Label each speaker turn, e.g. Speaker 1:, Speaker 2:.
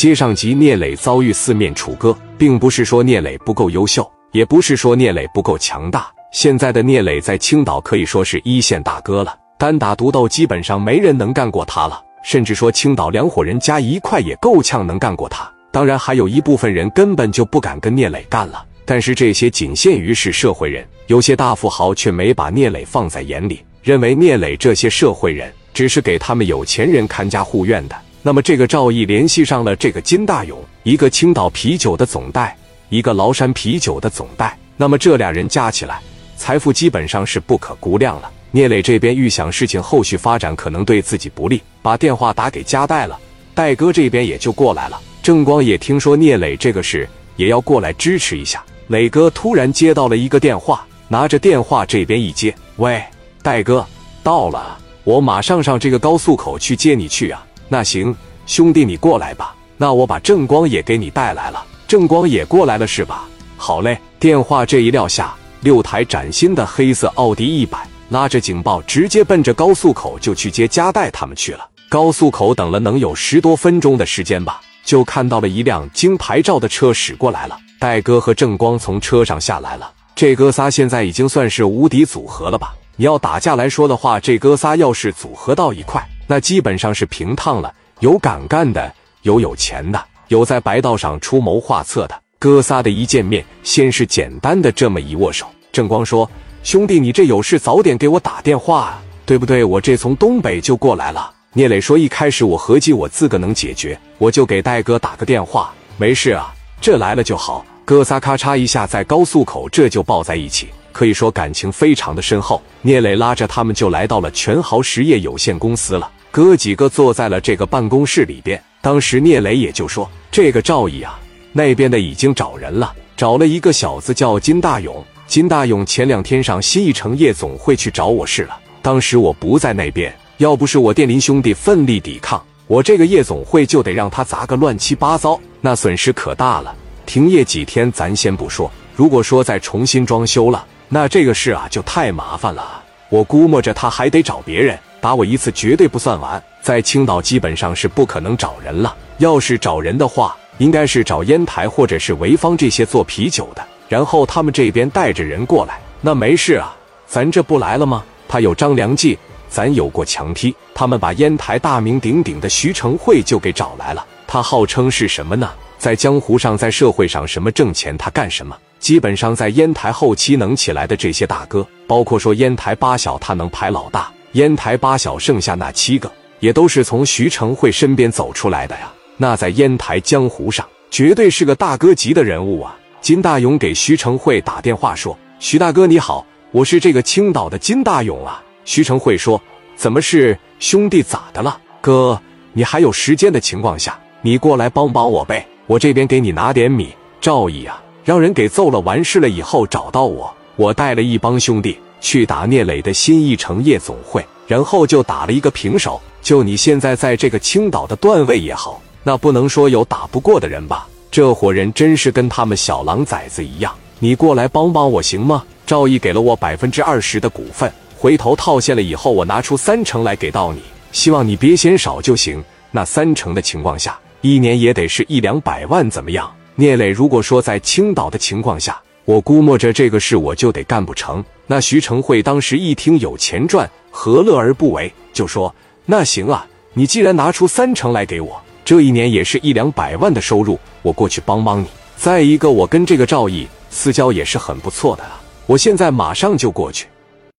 Speaker 1: 接上集，聂磊遭遇四面楚歌，并不是说聂磊不够优秀，也不是说聂磊不够强大。现在的聂磊在青岛可以说是一线大哥了，单打独斗基本上没人能干过他了。甚至说青岛两伙人加一块也够呛能干过他。当然，还有一部分人根本就不敢跟聂磊干了。但是这些仅限于是社会人，有些大富豪却没把聂磊放在眼里，认为聂磊这些社会人只是给他们有钱人看家护院的。那么这个赵毅联系上了这个金大勇，一个青岛啤酒的总代，一个崂山啤酒的总代。那么这俩人加起来，财富基本上是不可估量了。聂磊这边预想事情后续发展可能对自己不利，把电话打给加代了，戴哥这边也就过来了。郑光也听说聂磊这个事，也要过来支持一下。磊哥突然接到了一个电话，拿着电话这边一接，喂，戴哥，到了，我马上上这个高速口去接你去啊。那行，兄弟你过来吧。那我把正光也给你带来了，正光也过来了是吧？好嘞。电话这一撂下，六台崭新的黑色奥迪一百，拉着警报直接奔着高速口就去接加代他们去了。高速口等了能有十多分钟的时间吧，就看到了一辆京牌照的车驶过来了。戴哥和正光从车上下来了，这哥仨现在已经算是无敌组合了吧？你要打架来说的话，这哥仨要是组合到一块，那基本上是平趟了。有敢干的，有有钱的，有在白道上出谋划策的。哥仨的一见面，先是简单的这么一握手。郑光说：“兄弟，你这有事早点给我打电话啊，对不对？我这从东北就过来了。”聂磊说：“一开始我合计我自个能解决，我就给戴哥打个电话，没事啊，这来了就好。”哥仨咔嚓一下在高速口这就抱在一起，可以说感情非常的深厚。聂磊拉着他们就来到了全豪实业有限公司了。哥几个坐在了这个办公室里边。当时聂磊也就说：“这个赵毅啊，那边的已经找人了，找了一个小子叫金大勇。金大勇前两天上新一城夜总会去找我事了。当时我不在那边，要不是我电林兄弟奋力抵抗，我这个夜总会就得让他砸个乱七八糟，那损失可大了。”停业几天，咱先不说。如果说再重新装修了，那这个事啊就太麻烦了。我估摸着他还得找别人打我一次，绝对不算完。在青岛基本上是不可能找人了。要是找人的话，应该是找烟台或者是潍坊这些做啤酒的，然后他们这边带着人过来。那没事啊，咱这不来了吗？他有张良计，咱有过强踢。他们把烟台大名鼎鼎的徐成会就给找来了。他号称是什么呢？在江湖上，在社会上，什么挣钱他干什么。基本上在烟台后期能起来的这些大哥，包括说烟台八小，他能排老大。烟台八小剩下那七个，也都是从徐成会身边走出来的呀。那在烟台江湖上，绝对是个大哥级的人物啊。金大勇给徐成会打电话说：“徐大哥你好，我是这个青岛的金大勇啊。”徐成会说：“怎么是兄弟咋的了？哥，你还有时间的情况下，你过来帮帮我呗。”我这边给你拿点米，赵毅啊，让人给揍了。完事了以后找到我，我带了一帮兄弟去打聂磊的新一城夜总会，然后就打了一个平手。就你现在在这个青岛的段位也好，那不能说有打不过的人吧？这伙人真是跟他们小狼崽子一样。你过来帮帮我行吗？赵毅给了我百分之二十的股份，回头套现了以后，我拿出三成来给到你。希望你别嫌少就行。那三成的情况下。一年也得是一两百万，怎么样？聂磊如果说在青岛的情况下，我估摸着这个事我就得干不成。那徐成会当时一听有钱赚，何乐而不为？就说那行啊，你既然拿出三成来给我，这一年也是一两百万的收入，我过去帮帮你。再一个，我跟这个赵毅私交也是很不错的啊，我现在马上就过去。